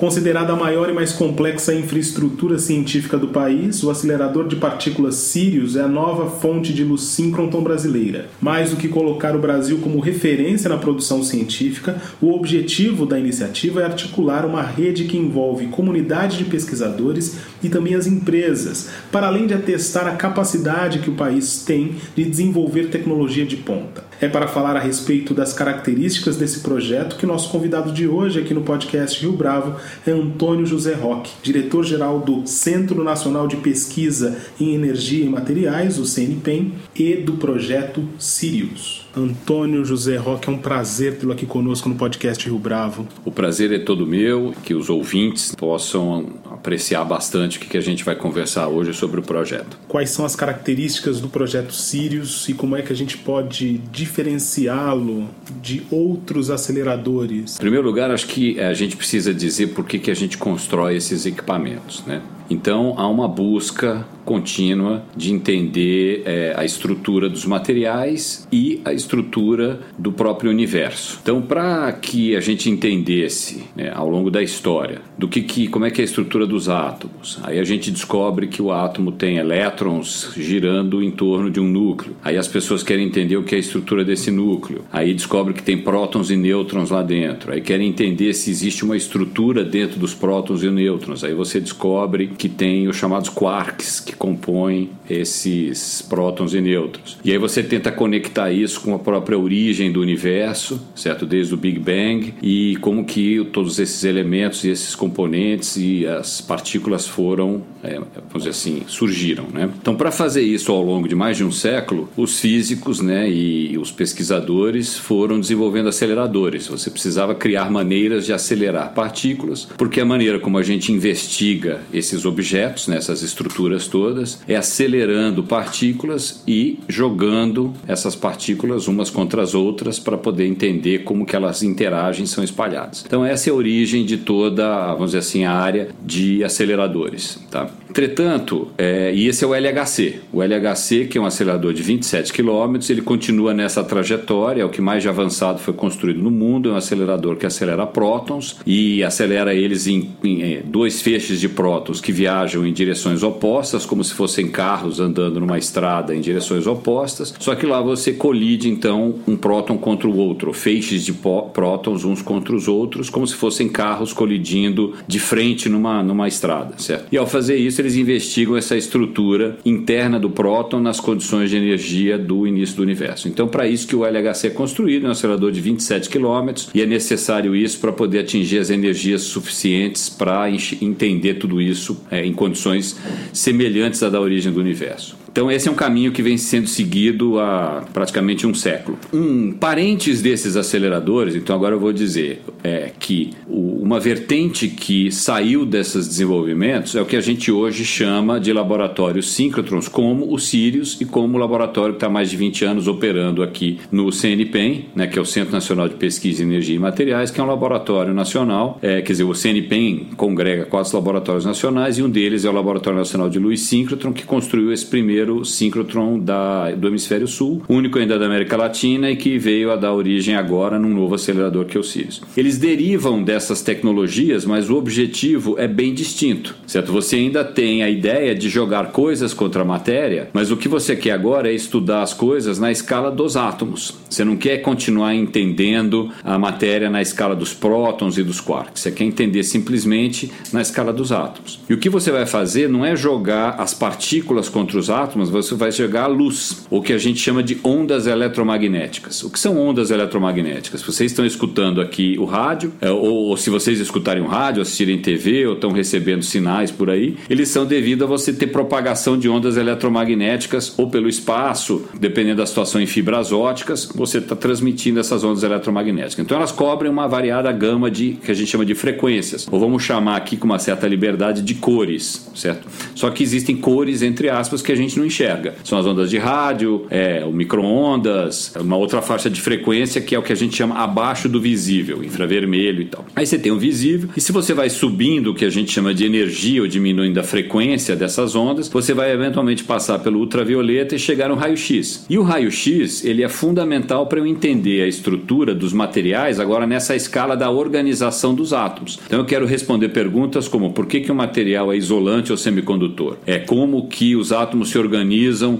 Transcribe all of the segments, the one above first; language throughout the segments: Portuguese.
Considerada a maior e mais complexa infraestrutura científica do país, o acelerador de partículas Sirius é a nova fonte de luz síncroton brasileira. Mais do que colocar o Brasil como referência na produção científica, o objetivo da iniciativa é articular uma rede que envolve comunidade de pesquisadores e também as empresas, para além de atestar a capacidade que o país tem de desenvolver tecnologia de ponta. É para falar a respeito das características desse projeto que nosso convidado de hoje aqui no podcast Rio Bravo é Antônio José Roque, diretor-geral do Centro Nacional de Pesquisa em Energia e Materiais, o CNPEM, e do projeto Sirius. Antônio José Roque, é um prazer tê-lo aqui conosco no podcast Rio Bravo. O prazer é todo meu, que os ouvintes possam apreciar bastante o que a gente vai conversar hoje sobre o projeto. Quais são as características do projeto Sirius e como é que a gente pode diferenciá-lo de outros aceleradores? Em primeiro lugar, acho que a gente precisa dizer por que, que a gente constrói esses equipamentos, né? Então há uma busca contínua de entender é, a estrutura dos materiais e a estrutura do próprio universo. Então, para que a gente entendesse né, ao longo da história do que, que, como é que é a estrutura dos átomos, aí a gente descobre que o átomo tem elétrons girando em torno de um núcleo. Aí as pessoas querem entender o que é a estrutura desse núcleo. Aí descobre que tem prótons e nêutrons lá dentro. Aí querem entender se existe uma estrutura dentro dos prótons e nêutrons. Aí você descobre que tem os chamados quarks que compõem esses prótons e nêutrons. E aí você tenta conectar isso com a própria origem do universo, certo? Desde o Big Bang e como que todos esses elementos e esses componentes e as partículas foram, é, vamos dizer assim, surgiram, né? Então, para fazer isso ao longo de mais de um século, os físicos, né, e os pesquisadores foram desenvolvendo aceleradores. Você precisava criar maneiras de acelerar partículas, porque a maneira como a gente investiga esses objetos, nessas estruturas todas, é acelerando partículas e jogando essas partículas umas contra as outras para poder entender como que elas interagem e são espalhadas. Então essa é a origem de toda, vamos dizer assim, a área de aceleradores. Tá? Entretanto, é, e esse é o LHC. O LHC, que é um acelerador de 27 km, ele continua nessa trajetória, é o que mais de avançado foi construído no mundo, é um acelerador que acelera prótons e acelera eles em, em, em dois feixes de prótons que viajam em direções opostas, como se fossem carros andando numa estrada em direções opostas, só que lá você colide então um próton contra o outro, feixes de prótons uns contra os outros, como se fossem carros colidindo de frente numa, numa estrada, certo? E ao fazer isso, eles investigam essa estrutura interna do próton nas condições de energia do início do universo. Então, para isso que o LHC é construído, é um acelerador de 27 km, e é necessário isso para poder atingir as energias suficientes para entender tudo isso é, em condições semelhantes à da origem do universo. Então esse é um caminho que vem sendo seguido há praticamente um século. Um parentes desses aceleradores, então agora eu vou dizer é que o, uma vertente que saiu desses desenvolvimentos é o que a gente hoje chama de laboratórios síncrotrons, como o Sirius e como o laboratório que está há mais de 20 anos operando aqui no CNPEM, né, que é o Centro Nacional de Pesquisa em Energia e Materiais, que é um laboratório nacional, é, quer dizer, o CNPEM congrega quatro laboratórios nacionais e um deles é o Laboratório Nacional de Luz Síncrotron, que construiu esse primeiro primeiro síncrotron da, do hemisfério sul, único ainda da América Latina e que veio a dar origem agora num novo acelerador que é o Sirius. Eles derivam dessas tecnologias, mas o objetivo é bem distinto, certo? Você ainda tem a ideia de jogar coisas contra a matéria, mas o que você quer agora é estudar as coisas na escala dos átomos. Você não quer continuar entendendo a matéria na escala dos prótons e dos quarks. Você quer entender simplesmente na escala dos átomos. E o que você vai fazer não é jogar as partículas contra os átomos átomos, você vai jogar a luz, o que a gente chama de ondas eletromagnéticas. O que são ondas eletromagnéticas? Vocês estão escutando aqui o rádio, é, ou, ou se vocês escutarem o rádio, assistirem TV ou estão recebendo sinais por aí, eles são devido a você ter propagação de ondas eletromagnéticas ou pelo espaço, dependendo da situação em fibras óticas, você está transmitindo essas ondas eletromagnéticas. Então elas cobrem uma variada gama de que a gente chama de frequências, ou vamos chamar aqui com uma certa liberdade de cores, certo? Só que existem cores entre aspas que a gente não enxerga. São as ondas de rádio, é, o micro-ondas, uma outra faixa de frequência que é o que a gente chama abaixo do visível, infravermelho e tal. Aí você tem o visível, e se você vai subindo o que a gente chama de energia ou diminuindo a frequência dessas ondas, você vai eventualmente passar pelo ultravioleta e chegar no raio-x. E o raio-x, ele é fundamental para eu entender a estrutura dos materiais agora nessa escala da organização dos átomos. Então eu quero responder perguntas como por que, que o material é isolante ou semicondutor? É como que os átomos se organizam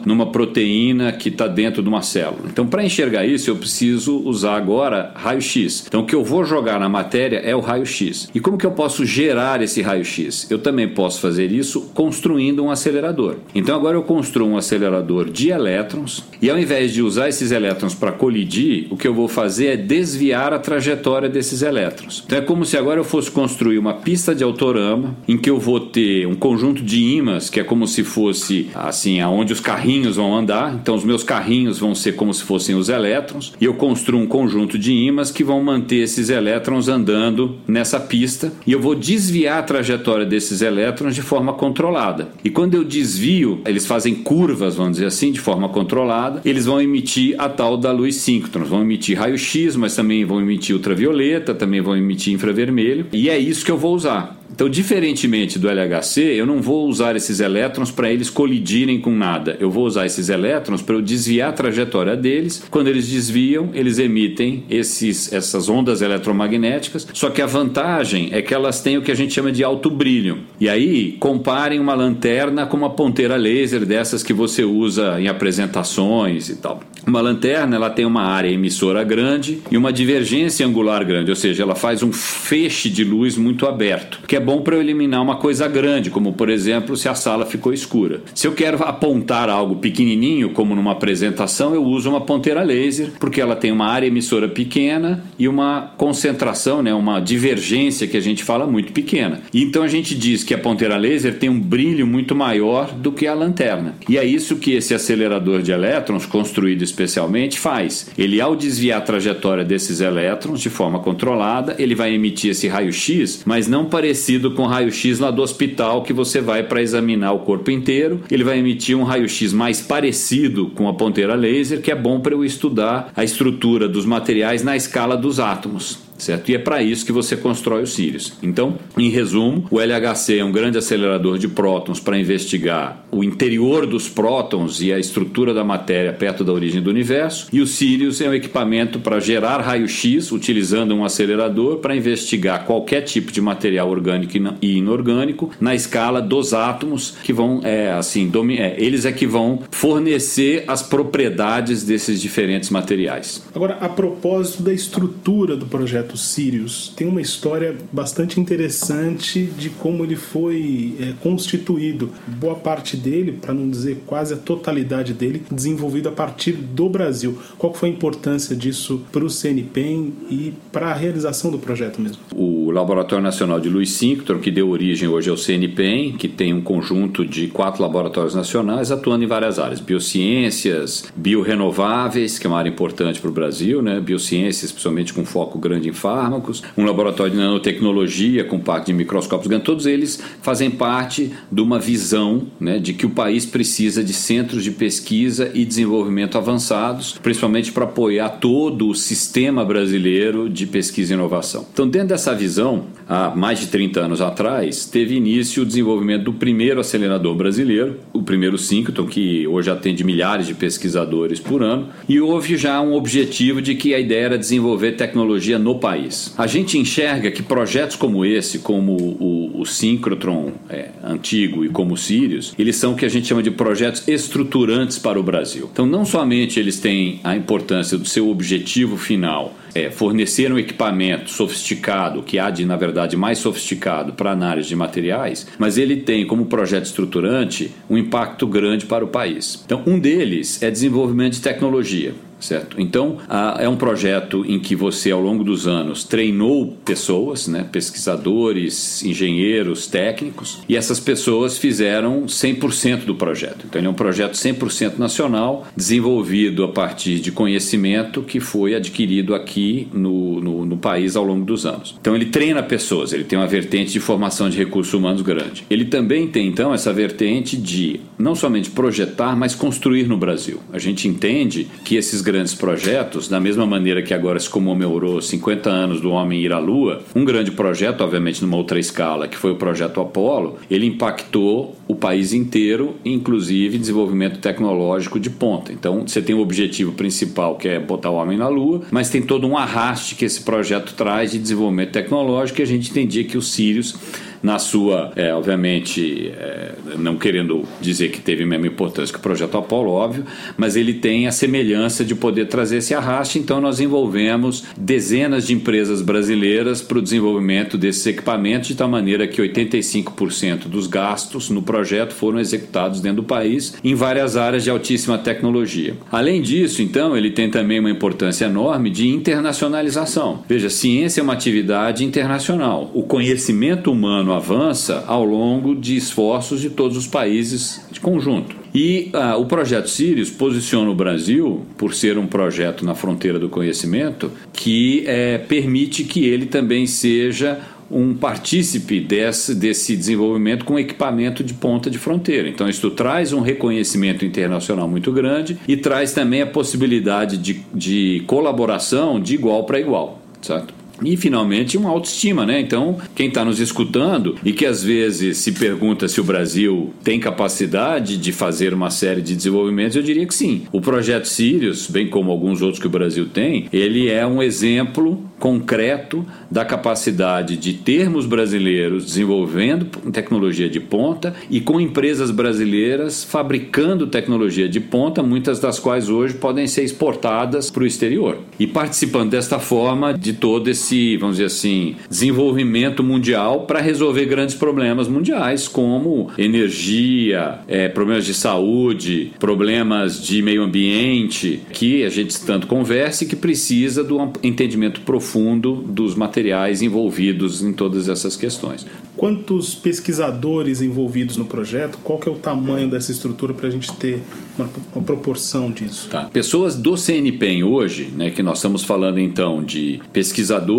numa proteína que está dentro de uma célula. Então para enxergar isso eu preciso usar agora raio-x. Então o que eu vou jogar na matéria é o raio-x. E como que eu posso gerar esse raio-x? Eu também posso fazer isso construindo um acelerador. Então agora eu construo um acelerador de elétrons e ao invés de usar esses elétrons para colidir, o que eu vou fazer é desviar a trajetória desses elétrons. Então é como se agora eu fosse construir uma pista de autorama em que eu vou ter um conjunto de ímãs que é como se fosse assim aonde os carrinhos vão andar. Então os meus carrinhos vão ser como se fossem os elétrons e eu construo um conjunto de ímãs que vão manter esses elétrons andando nessa pista e eu vou desviar a trajetória desses elétrons de forma controlada. E quando eu desvio, eles fazem curvas, vamos dizer assim, de forma controlada, eles vão emitir a tal da luz síncrona, vão emitir raio-x, mas também vão emitir ultravioleta, também vão emitir infravermelho, e é isso que eu vou usar. Então, diferentemente do LHC, eu não vou usar esses elétrons para eles colidirem com nada. Eu vou usar esses elétrons para eu desviar a trajetória deles. Quando eles desviam, eles emitem esses, essas ondas eletromagnéticas. Só que a vantagem é que elas têm o que a gente chama de alto brilho. E aí, comparem uma lanterna com uma ponteira laser dessas que você usa em apresentações e tal. Uma lanterna ela tem uma área emissora grande e uma divergência angular grande, ou seja, ela faz um feixe de luz muito aberto, que é bom para eu eliminar uma coisa grande, como por exemplo se a sala ficou escura. Se eu quero apontar algo pequenininho, como numa apresentação, eu uso uma ponteira laser, porque ela tem uma área emissora pequena e uma concentração, né, uma divergência que a gente fala muito pequena. E então a gente diz que a ponteira laser tem um brilho muito maior do que a lanterna. E é isso que esse acelerador de elétrons construído especialmente faz. Ele ao desviar a trajetória desses elétrons de forma controlada, ele vai emitir esse raio-x, mas não parecido com raio-x lá do hospital que você vai para examinar o corpo inteiro. Ele vai emitir um raio-x mais parecido com a ponteira laser, que é bom para eu estudar a estrutura dos materiais na escala dos átomos certo? E é para isso que você constrói os Sirius. Então, em resumo, o LHC é um grande acelerador de prótons para investigar o interior dos prótons e a estrutura da matéria perto da origem do universo, e o Sirius é um equipamento para gerar raio-x utilizando um acelerador para investigar qualquer tipo de material orgânico e inorgânico na escala dos átomos que vão, é, assim, é, eles é que vão fornecer as propriedades desses diferentes materiais. Agora, a propósito da estrutura do projeto projeto Sirius tem uma história bastante interessante de como ele foi é, constituído. Boa parte dele, para não dizer quase a totalidade dele, desenvolvido a partir do Brasil. Qual foi a importância disso para o CNPEM e para a realização do projeto mesmo? O Laboratório Nacional de Louis Synchrotron, que deu origem hoje ao CNPEM, que tem um conjunto de quatro laboratórios nacionais atuando em várias áreas: biociências, biorenováveis, que é uma área importante para o Brasil, né? biociências, principalmente com foco grande em fármacos, um laboratório de nanotecnologia com parte de microscópios grandes, todos eles fazem parte de uma visão né, de que o país precisa de centros de pesquisa e desenvolvimento avançados, principalmente para apoiar todo o sistema brasileiro de pesquisa e inovação. Então, dentro dessa visão, visão há mais de 30 anos atrás, teve início o desenvolvimento do primeiro acelerador brasileiro, o primeiro Synchrotron, que hoje atende milhares de pesquisadores por ano, e houve já um objetivo de que a ideia era desenvolver tecnologia no país. A gente enxerga que projetos como esse, como o, o Synchrotron é, antigo e como o Sirius, eles são o que a gente chama de projetos estruturantes para o Brasil. Então, não somente eles têm a importância do seu objetivo final, é, fornecer um equipamento sofisticado, que há de, na verdade, mais sofisticado para análise de materiais, mas ele tem como projeto estruturante um impacto grande para o país. Então, um deles é desenvolvimento de tecnologia. Certo? Então, é um projeto em que você, ao longo dos anos, treinou pessoas, né, pesquisadores, engenheiros, técnicos, e essas pessoas fizeram 100% do projeto. Então, ele é um projeto 100% nacional, desenvolvido a partir de conhecimento que foi adquirido aqui no, no, no país ao longo dos anos. Então, ele treina pessoas, ele tem uma vertente de formação de recursos humanos grande. Ele também tem, então, essa vertente de não somente projetar, mas construir no Brasil. A gente entende que esses grandes projetos, da mesma maneira que agora se comemorou 50 anos do homem ir à Lua, um grande projeto, obviamente numa outra escala, que foi o projeto Apollo, ele impactou o país inteiro, inclusive desenvolvimento tecnológico de ponta. Então, você tem o objetivo principal, que é botar o homem na Lua, mas tem todo um arraste que esse projeto traz de desenvolvimento tecnológico e a gente entendia que os Sirius na sua, é, obviamente, é, não querendo dizer que teve a mesma importância que o projeto Apolo, óbvio, mas ele tem a semelhança de poder trazer esse arraste, então nós envolvemos dezenas de empresas brasileiras para o desenvolvimento desses equipamentos, de tal maneira que 85% dos gastos no projeto foram executados dentro do país, em várias áreas de altíssima tecnologia. Além disso, então, ele tem também uma importância enorme de internacionalização. Veja, ciência é uma atividade internacional. O conhecimento humano avança ao longo de esforços de todos os países de conjunto. E ah, o projeto Sirius posiciona o Brasil, por ser um projeto na fronteira do conhecimento, que é, permite que ele também seja um partícipe desse, desse desenvolvimento com equipamento de ponta de fronteira. Então, isso traz um reconhecimento internacional muito grande e traz também a possibilidade de, de colaboração de igual para igual, certo? E finalmente uma autoestima, né? Então, quem está nos escutando e que às vezes se pergunta se o Brasil tem capacidade de fazer uma série de desenvolvimentos, eu diria que sim. O projeto Sirius, bem como alguns outros que o Brasil tem, ele é um exemplo concreto da capacidade de termos brasileiros desenvolvendo tecnologia de ponta e com empresas brasileiras fabricando tecnologia de ponta, muitas das quais hoje podem ser exportadas para o exterior. E participando desta forma de todo esse, vamos dizer assim, desenvolvimento mundial para resolver grandes problemas mundiais, como energia, é, problemas de saúde, problemas de meio ambiente, que a gente tanto conversa e que precisa do entendimento profundo profundo dos materiais envolvidos em todas essas questões. Quantos pesquisadores envolvidos no projeto? Qual que é o tamanho dessa estrutura para a gente ter uma, uma proporção disso? Tá. Pessoas do CNPEM hoje, né, que nós estamos falando então de pesquisadores,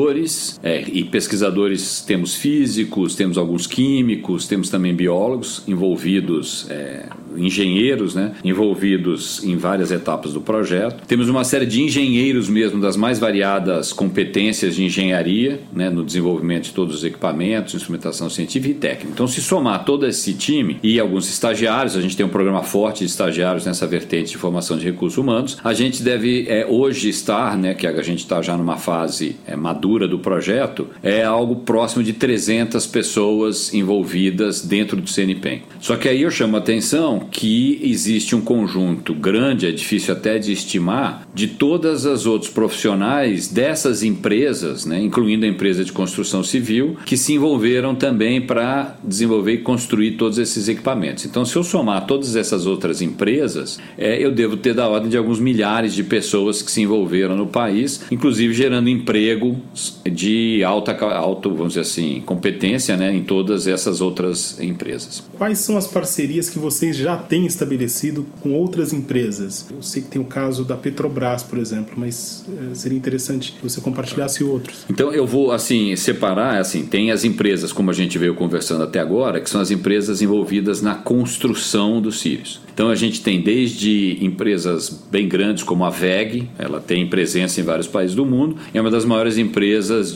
é, e pesquisadores temos físicos, temos alguns químicos, temos também biólogos envolvidos é, engenheiros né, envolvidos em várias etapas do projeto. Temos uma série de engenheiros mesmo das mais variadas competências de engenharia né, no desenvolvimento de todos os equipamentos, instrumentação científica e técnica. Então, se somar todo esse time e alguns estagiários, a gente tem um programa forte de estagiários nessa vertente de formação de recursos humanos, a gente deve é, hoje estar, né, que a gente está já numa fase é, madura do projeto, é algo próximo de 300 pessoas envolvidas dentro do CNPEM. Só que aí eu chamo a atenção que existe um conjunto grande, é difícil até de estimar, de todas as outros profissionais dessas empresas, né, incluindo a empresa de construção civil, que se envolveram também para desenvolver e construir todos esses equipamentos. Então, se eu somar todas essas outras empresas, é, eu devo ter da ordem de alguns milhares de pessoas que se envolveram no país, inclusive gerando emprego de alta, alto, vamos dizer assim, competência né, em todas essas outras empresas. Quais são as parcerias que vocês já tem estabelecido com outras empresas. Eu sei que tem o caso da Petrobras, por exemplo, mas é, seria interessante que você compartilhasse outros. Então eu vou assim separar, assim, tem as empresas como a gente veio conversando até agora, que são as empresas envolvidas na construção dos Sirius. Então a gente tem desde empresas bem grandes como a VEG, ela tem presença em vários países do mundo, é uma das maiores empresas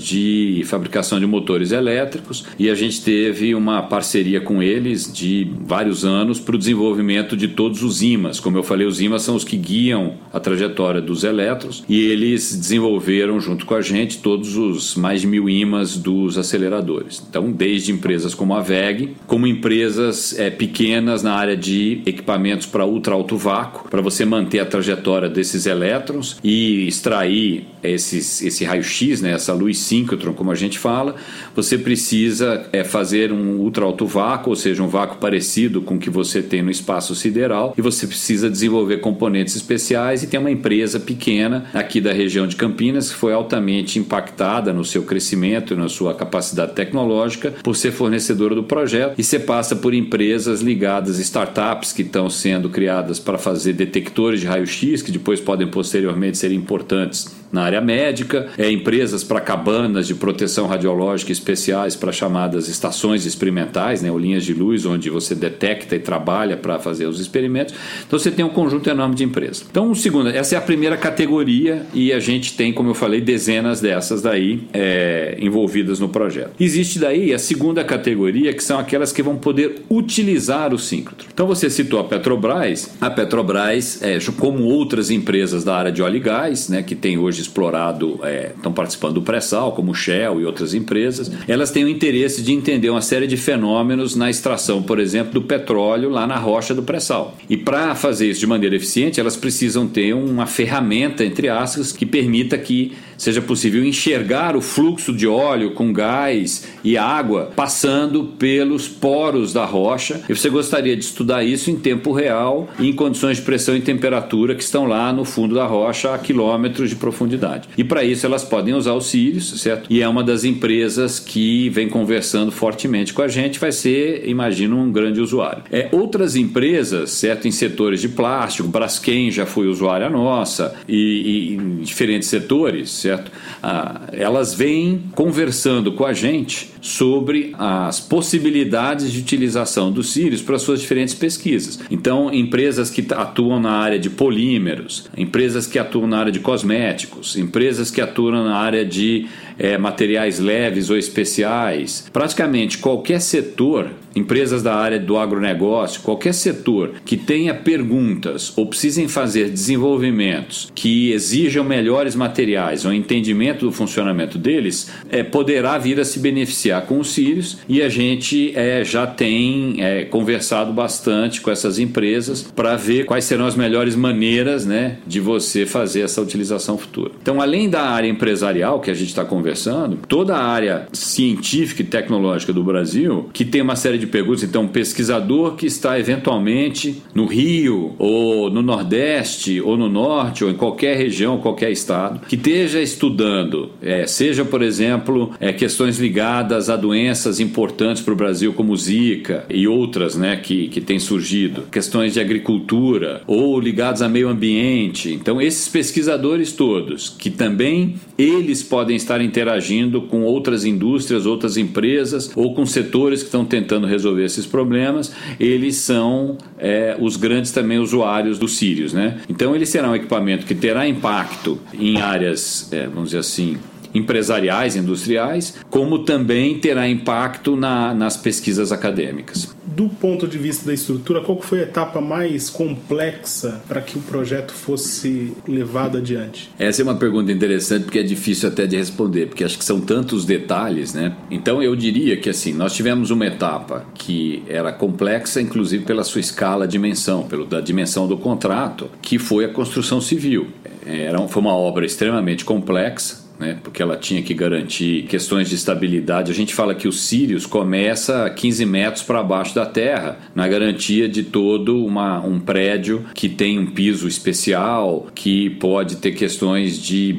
de fabricação de motores elétricos e a gente teve uma parceria com eles de vários anos para o desenvolvimento de todos os ímãs. Como eu falei, os ímãs são os que guiam a trajetória dos elétrons e eles desenvolveram junto com a gente todos os mais de mil ímãs dos aceleradores. Então, desde empresas como a VEG, como empresas é, pequenas na área de equipamento equipamentos para ultra alto vácuo, para você manter a trajetória desses elétrons e extrair esses, esse raio-x, né, essa luz síncrotron, como a gente fala, você precisa é, fazer um ultra alto vácuo, ou seja, um vácuo parecido com o que você tem no espaço sideral, e você precisa desenvolver componentes especiais e tem uma empresa pequena aqui da região de Campinas que foi altamente impactada no seu crescimento e na sua capacidade tecnológica por ser fornecedora do projeto e você passa por empresas ligadas, startups que estão sendo criadas para fazer detectores de raio-x que depois podem posteriormente ser importantes na área médica, é, empresas para cabanas de proteção radiológica especiais para chamadas estações experimentais, né, ou linhas de luz, onde você detecta e trabalha para fazer os experimentos. Então você tem um conjunto enorme de empresas. Então, segundo, essa é a primeira categoria e a gente tem, como eu falei, dezenas dessas daí é, envolvidas no projeto. Existe daí a segunda categoria, que são aquelas que vão poder utilizar o síncrotron. Então você citou a Petrobras. A Petrobras, é, como outras empresas da área de óleo e gás, né, que tem hoje explorado, é, estão participando do pré-sal, como Shell e outras empresas, elas têm o interesse de entender uma série de fenômenos na extração, por exemplo, do petróleo lá na rocha do pré-sal. E para fazer isso de maneira eficiente, elas precisam ter uma ferramenta, entre aspas, que permita que seja possível enxergar o fluxo de óleo com gás e água passando pelos poros da rocha. E você gostaria de estudar isso em tempo real, em condições de pressão e temperatura que estão lá no fundo da rocha a quilômetros de profundidade. E para isso elas podem usar o Sirius, certo? E é uma das empresas que vem conversando fortemente com a gente, vai ser, imagino, um grande usuário. É, outras empresas, certo, em setores de plástico, Braskem já foi usuária nossa, e, e em diferentes setores, certo? Ah, elas vêm conversando com a gente sobre as possibilidades de utilização do Sirius para suas diferentes pesquisas. Então, empresas que atuam na área de polímeros, empresas que atuam na área de cosméticos, empresas que atuam na área de é, materiais leves ou especiais, praticamente qualquer setor, empresas da área do agronegócio, qualquer setor que tenha perguntas ou precisem fazer desenvolvimentos que exijam melhores materiais ou entendimento do funcionamento deles, é, poderá vir a se beneficiar com os Sirius e a gente é, já tem é, conversado bastante com essas empresas para ver quais serão as melhores maneiras né, de você fazer essa utilização futura. Então, além da área empresarial que a gente está conversando, conversando, toda a área científica e tecnológica do Brasil, que tem uma série de perguntas. Então, pesquisador que está eventualmente no Rio, ou no Nordeste, ou no Norte, ou em qualquer região, qualquer estado, que esteja estudando, é, seja, por exemplo, é, questões ligadas a doenças importantes para o Brasil, como Zika e outras né, que, que têm surgido, questões de agricultura, ou ligados a meio ambiente. Então, esses pesquisadores todos, que também eles podem estar interagindo com outras indústrias, outras empresas ou com setores que estão tentando resolver esses problemas, eles são é, os grandes também usuários do Sirius. Né? Então ele será um equipamento que terá impacto em áreas, é, vamos dizer assim, empresariais, industriais, como também terá impacto na, nas pesquisas acadêmicas. Do ponto de vista da estrutura, qual foi a etapa mais complexa para que o projeto fosse levado adiante? Essa é uma pergunta interessante porque é difícil até de responder, porque acho que são tantos detalhes, né? Então eu diria que assim, nós tivemos uma etapa que era complexa, inclusive pela sua escala, dimensão, pela da dimensão do contrato, que foi a construção civil. Era, foi uma obra extremamente complexa, né, porque ela tinha que garantir questões de estabilidade. A gente fala que o Sirius começa 15 metros para baixo da terra, na garantia de todo uma, um prédio que tem um piso especial, que pode ter questões de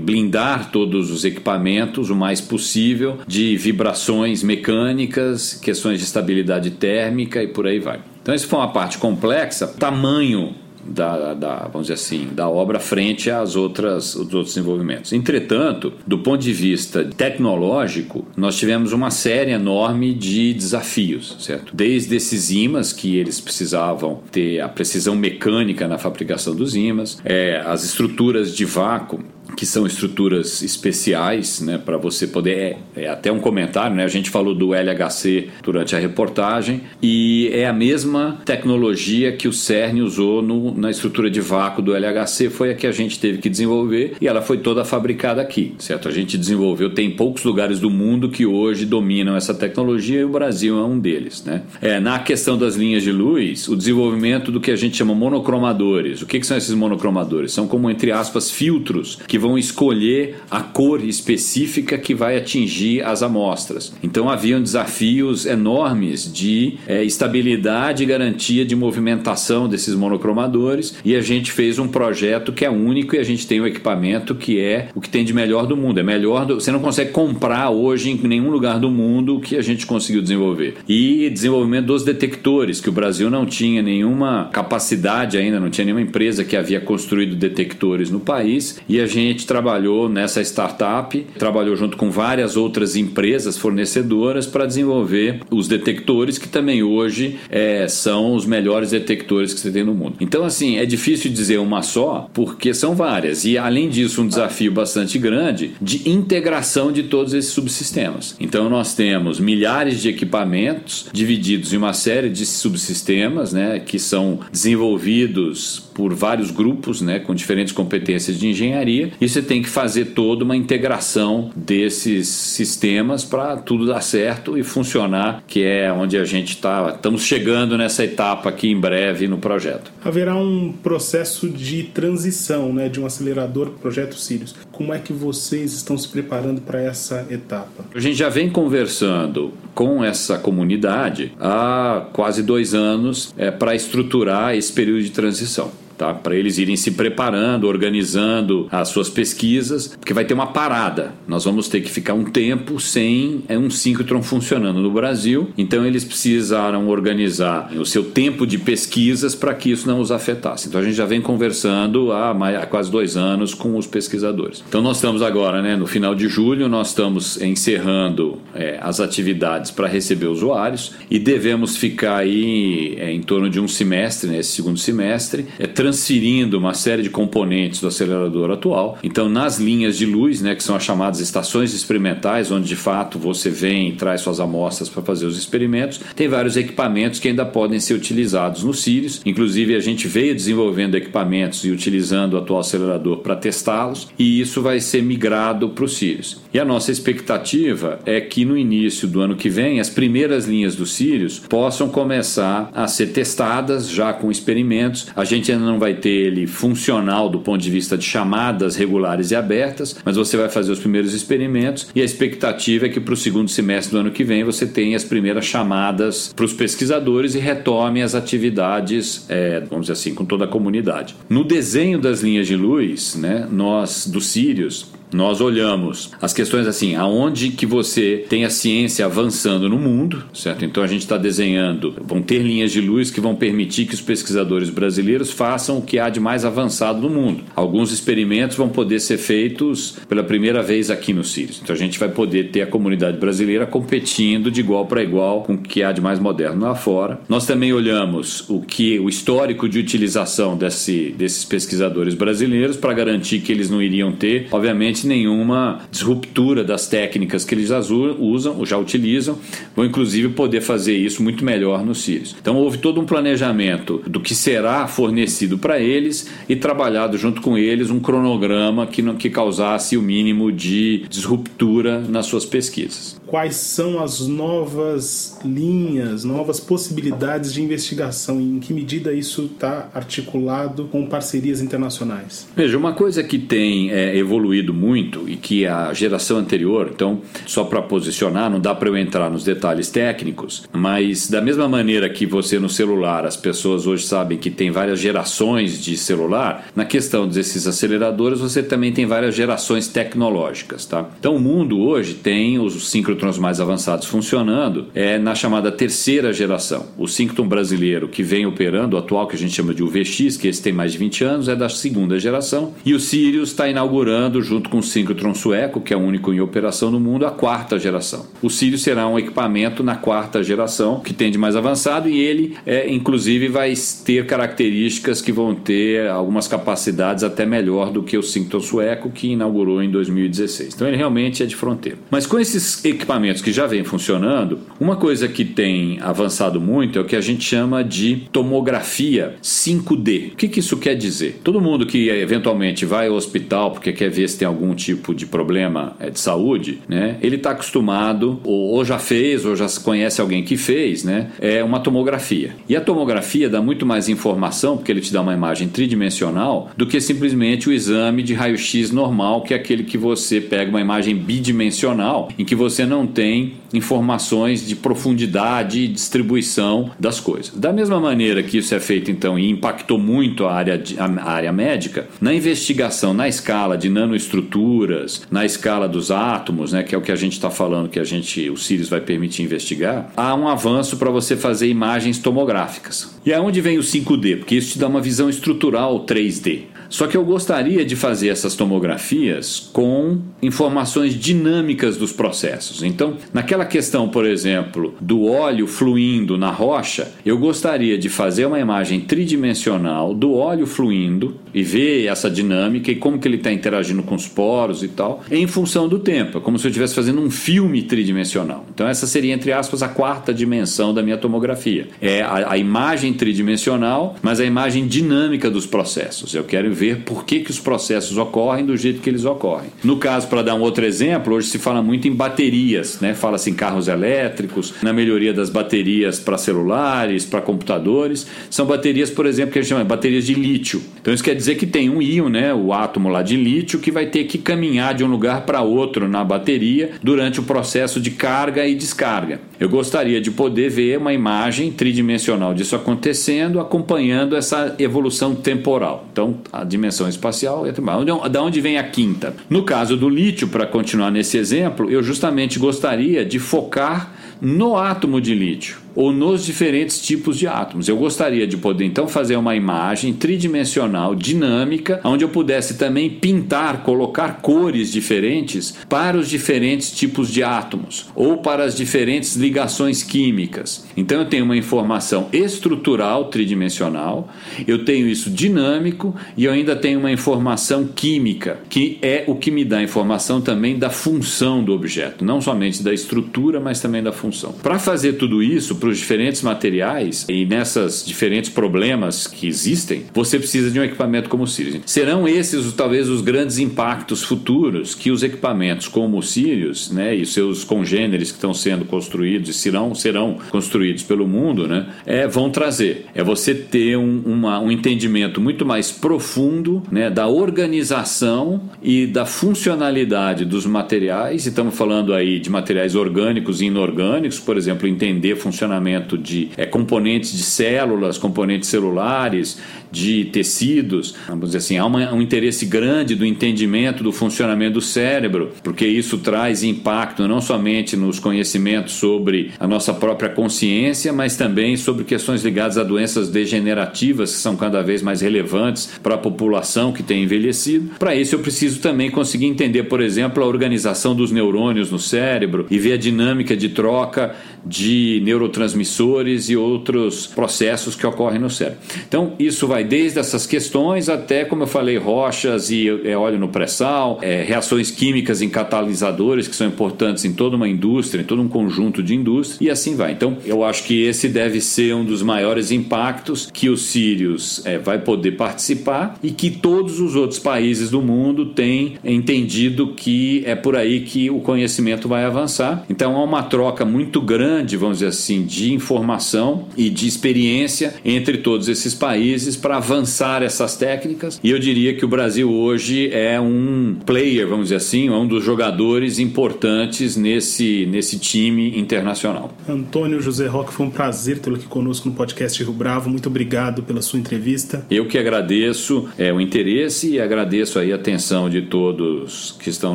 blindar todos os equipamentos o mais possível, de vibrações mecânicas, questões de estabilidade térmica e por aí vai. Então, isso foi uma parte complexa. Tamanho da, da, vamos dizer assim, da obra frente às outras, os outros desenvolvimentos. Entretanto, do ponto de vista tecnológico, nós tivemos uma série enorme de desafios, certo? Desde esses ímãs que eles precisavam ter a precisão mecânica na fabricação dos ímãs, é, as estruturas de vácuo que são estruturas especiais, né, para você poder é, é, até um comentário, né? A gente falou do LHC durante a reportagem e é a mesma tecnologia que o CERN usou no, na estrutura de vácuo do LHC foi a que a gente teve que desenvolver e ela foi toda fabricada aqui, certo? A gente desenvolveu tem poucos lugares do mundo que hoje dominam essa tecnologia e o Brasil é um deles, né? É, na questão das linhas de luz, o desenvolvimento do que a gente chama monocromadores. O que, que são esses monocromadores? São como entre aspas filtros que vão escolher a cor específica que vai atingir as amostras. Então haviam desafios enormes de é, estabilidade e garantia de movimentação desses monocromadores e a gente fez um projeto que é único e a gente tem um equipamento que é o que tem de melhor do mundo. É melhor do, você não consegue comprar hoje em nenhum lugar do mundo o que a gente conseguiu desenvolver. E desenvolvimento dos detectores, que o Brasil não tinha nenhuma capacidade ainda, não tinha nenhuma empresa que havia construído detectores no país e a gente trabalhou nessa startup, trabalhou junto com várias outras empresas fornecedoras para desenvolver os detectores que também hoje é, são os melhores detectores que você tem no mundo. Então, assim, é difícil dizer uma só, porque são várias. E além disso, um desafio bastante grande de integração de todos esses subsistemas. Então, nós temos milhares de equipamentos divididos em uma série de subsistemas, né, que são desenvolvidos por vários grupos, né, com diferentes competências de engenharia, e você tem que fazer toda uma integração desses sistemas para tudo dar certo e funcionar, que é onde a gente está. Estamos chegando nessa etapa aqui em breve no projeto. Haverá um processo de transição, né, de um acelerador para o projeto Sirius. Como é que vocês estão se preparando para essa etapa? A gente já vem conversando com essa comunidade há quase dois anos é, para estruturar esse período de transição tá? Para eles irem se preparando, organizando as suas pesquisas, porque vai ter uma parada. Nós vamos ter que ficar um tempo sem é, um síncrotron funcionando no Brasil, então eles precisaram organizar o seu tempo de pesquisas para que isso não os afetasse. Então a gente já vem conversando há, mais, há quase dois anos com os pesquisadores. Então nós estamos agora, né, no final de julho, nós estamos encerrando é, as atividades para receber usuários e devemos ficar aí é, em torno de um semestre, nesse né, segundo semestre, é, transferindo uma série de componentes do acelerador atual. Então, nas linhas de luz, né, que são as chamadas estações experimentais, onde de fato você vem e traz suas amostras para fazer os experimentos, tem vários equipamentos que ainda podem ser utilizados no Sirius. Inclusive, a gente veio desenvolvendo equipamentos e utilizando o atual acelerador para testá-los, e isso vai ser migrado para o Sirius. E a nossa expectativa é que no início do ano que vem, as primeiras linhas do Sirius possam começar a ser testadas já com experimentos. A gente ainda não vai ter ele funcional do ponto de vista de chamadas regulares e abertas, mas você vai fazer os primeiros experimentos e a expectativa é que para o segundo semestre do ano que vem você tenha as primeiras chamadas para os pesquisadores e retome as atividades, é, vamos dizer assim, com toda a comunidade. No desenho das linhas de luz, né, nós do Sirius, nós olhamos as questões assim, aonde que você tem a ciência avançando no mundo, certo? Então a gente está desenhando, vão ter linhas de luz que vão permitir que os pesquisadores brasileiros façam o que há de mais avançado no mundo. Alguns experimentos vão poder ser feitos pela primeira vez aqui no Sirius. Então a gente vai poder ter a comunidade brasileira competindo de igual para igual com o que há de mais moderno lá fora. Nós também olhamos o que o histórico de utilização desse, desses pesquisadores brasileiros para garantir que eles não iriam ter, obviamente nenhuma disruptura das técnicas que eles usam, ou já utilizam, vão inclusive poder fazer isso muito melhor no Sirius. Então houve todo um planejamento do que será fornecido para eles e trabalhado junto com eles um cronograma que, não, que causasse o mínimo de disruptura nas suas pesquisas quais são as novas linhas, novas possibilidades de investigação e em que medida isso está articulado com parcerias internacionais? Veja, uma coisa que tem é, evoluído muito e que a geração anterior, então, só para posicionar, não dá para eu entrar nos detalhes técnicos, mas da mesma maneira que você no celular, as pessoas hoje sabem que tem várias gerações de celular, na questão desses aceleradores você também tem várias gerações tecnológicas, tá? Então o mundo hoje tem os síncrotrons síncrotons mais avançados funcionando é na chamada terceira geração. O síncroton brasileiro que vem operando, o atual que a gente chama de UVX, que esse tem mais de 20 anos, é da segunda geração. E o Sirius está inaugurando, junto com o síncrotron sueco, que é o único em operação no mundo, a quarta geração. O Sirius será um equipamento na quarta geração, que tem de mais avançado, e ele, é, inclusive, vai ter características que vão ter algumas capacidades até melhor do que o síncrotron sueco, que inaugurou em 2016. Então ele realmente é de fronteira. Mas com esses equipamentos equipamentos que já vêm funcionando, uma coisa que tem avançado muito é o que a gente chama de tomografia 5D. O que, que isso quer dizer? Todo mundo que eventualmente vai ao hospital porque quer ver se tem algum tipo de problema é, de saúde, né? Ele está acostumado, ou, já fez, ou já conhece alguém que fez, né? É uma tomografia. E a tomografia dá muito mais informação, porque ele te dá uma imagem tridimensional, do que simplesmente o exame de raio-x normal, que é aquele que você pega uma imagem bidimensional, em que você não tem informações de profundidade e distribuição das coisas. Da mesma maneira que isso é feito então e impactou muito a área, de, a área médica, na investigação na escala de nanoestruturas, na escala dos átomos, né, que é o que a gente está falando que a gente, o Sirius vai permitir investigar, há um avanço para você fazer imagens tomográficas. E aonde vem o 5D? Porque isso te dá uma visão estrutural 3D. Só que eu gostaria de fazer essas tomografias com informações dinâmicas dos processos. Então, naquela questão, por exemplo, do óleo fluindo na rocha, eu gostaria de fazer uma imagem tridimensional do óleo fluindo e ver essa dinâmica e como que ele está interagindo com os poros e tal, em função do tempo. É como se eu estivesse fazendo um filme tridimensional. Então, essa seria, entre aspas, a quarta dimensão da minha tomografia. É a, a imagem tridimensional, mas a imagem dinâmica dos processos. Eu quero ver ver por que, que os processos ocorrem do jeito que eles ocorrem. No caso, para dar um outro exemplo, hoje se fala muito em baterias, né? Fala-se em carros elétricos, na melhoria das baterias para celulares, para computadores. São baterias, por exemplo, que a gente chama de baterias de lítio. Então isso quer dizer que tem um íon, né? O átomo lá de lítio, que vai ter que caminhar de um lugar para outro na bateria durante o processo de carga e descarga. Eu gostaria de poder ver uma imagem tridimensional disso acontecendo, acompanhando essa evolução temporal. Então, a dimensão espacial a Da onde vem a quinta? No caso do lítio, para continuar nesse exemplo, eu justamente gostaria de focar no átomo de lítio ou nos diferentes tipos de átomos. Eu gostaria de poder então fazer uma imagem tridimensional, dinâmica, onde eu pudesse também pintar, colocar cores diferentes para os diferentes tipos de átomos ou para as diferentes ligações químicas. Então eu tenho uma informação estrutural tridimensional, eu tenho isso dinâmico e eu ainda tenho uma informação química, que é o que me dá informação também da função do objeto, não somente da estrutura, mas também da função. Para fazer tudo isso, para os diferentes materiais e nessas diferentes problemas que existem, você precisa de um equipamento como o Sirius. Serão esses talvez os grandes impactos futuros que os equipamentos como o Sirius, né, e seus congêneres que estão sendo construídos e serão, serão construídos pelo mundo, né, é, vão trazer. É você ter um, uma, um entendimento muito mais profundo né, da organização e da funcionalidade dos materiais. E estamos falando aí de materiais orgânicos e inorgânicos, por exemplo, entender funcionamento de é, componentes de células, componentes celulares, de tecidos. Vamos dizer assim, há uma, um interesse grande do entendimento do funcionamento do cérebro, porque isso traz impacto não somente nos conhecimentos sobre a nossa própria consciência, mas também sobre questões ligadas a doenças degenerativas que são cada vez mais relevantes para a população que tem envelhecido. Para isso, eu preciso também conseguir entender, por exemplo, a organização dos neurônios no cérebro e ver a dinâmica de troca de neurotransmissores e outros processos que ocorrem no cérebro. Então, isso vai desde essas questões até, como eu falei, rochas e é, óleo no pré-sal, é, reações químicas em catalisadores que são importantes em toda uma indústria, em todo um conjunto de indústrias e assim vai. Então, eu acho que esse deve ser um dos maiores impactos que o Sirius é, vai poder participar e que todos os outros países do mundo têm entendido que é por aí que o conhecimento vai avançar. Então, há uma troca muito grande, vamos dizer assim, de informação e de experiência entre todos esses países para avançar essas técnicas. E eu diria que o Brasil hoje é um player, vamos dizer assim, é um dos jogadores importantes nesse, nesse time internacional. Antônio José Roque, foi um prazer tê-lo aqui conosco no podcast Rio Bravo. Muito obrigado pela sua entrevista. Eu que agradeço é, o interesse e agradeço aí a atenção de todos que estão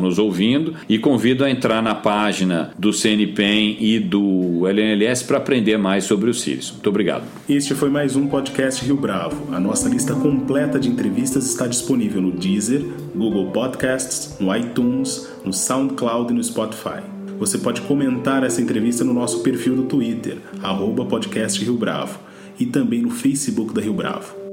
nos ouvindo e convido a entrar na página do CNPEM e do LNLS para aprender mais sobre o Sirius. Muito obrigado. Este foi mais um podcast Rio Bravo. A nossa lista completa de entrevistas está disponível no Deezer, Google Podcasts, no iTunes, no SoundCloud e no Spotify. Você pode comentar essa entrevista no nosso perfil do Twitter, arroba podcast Rio Bravo, e também no Facebook da Rio Bravo.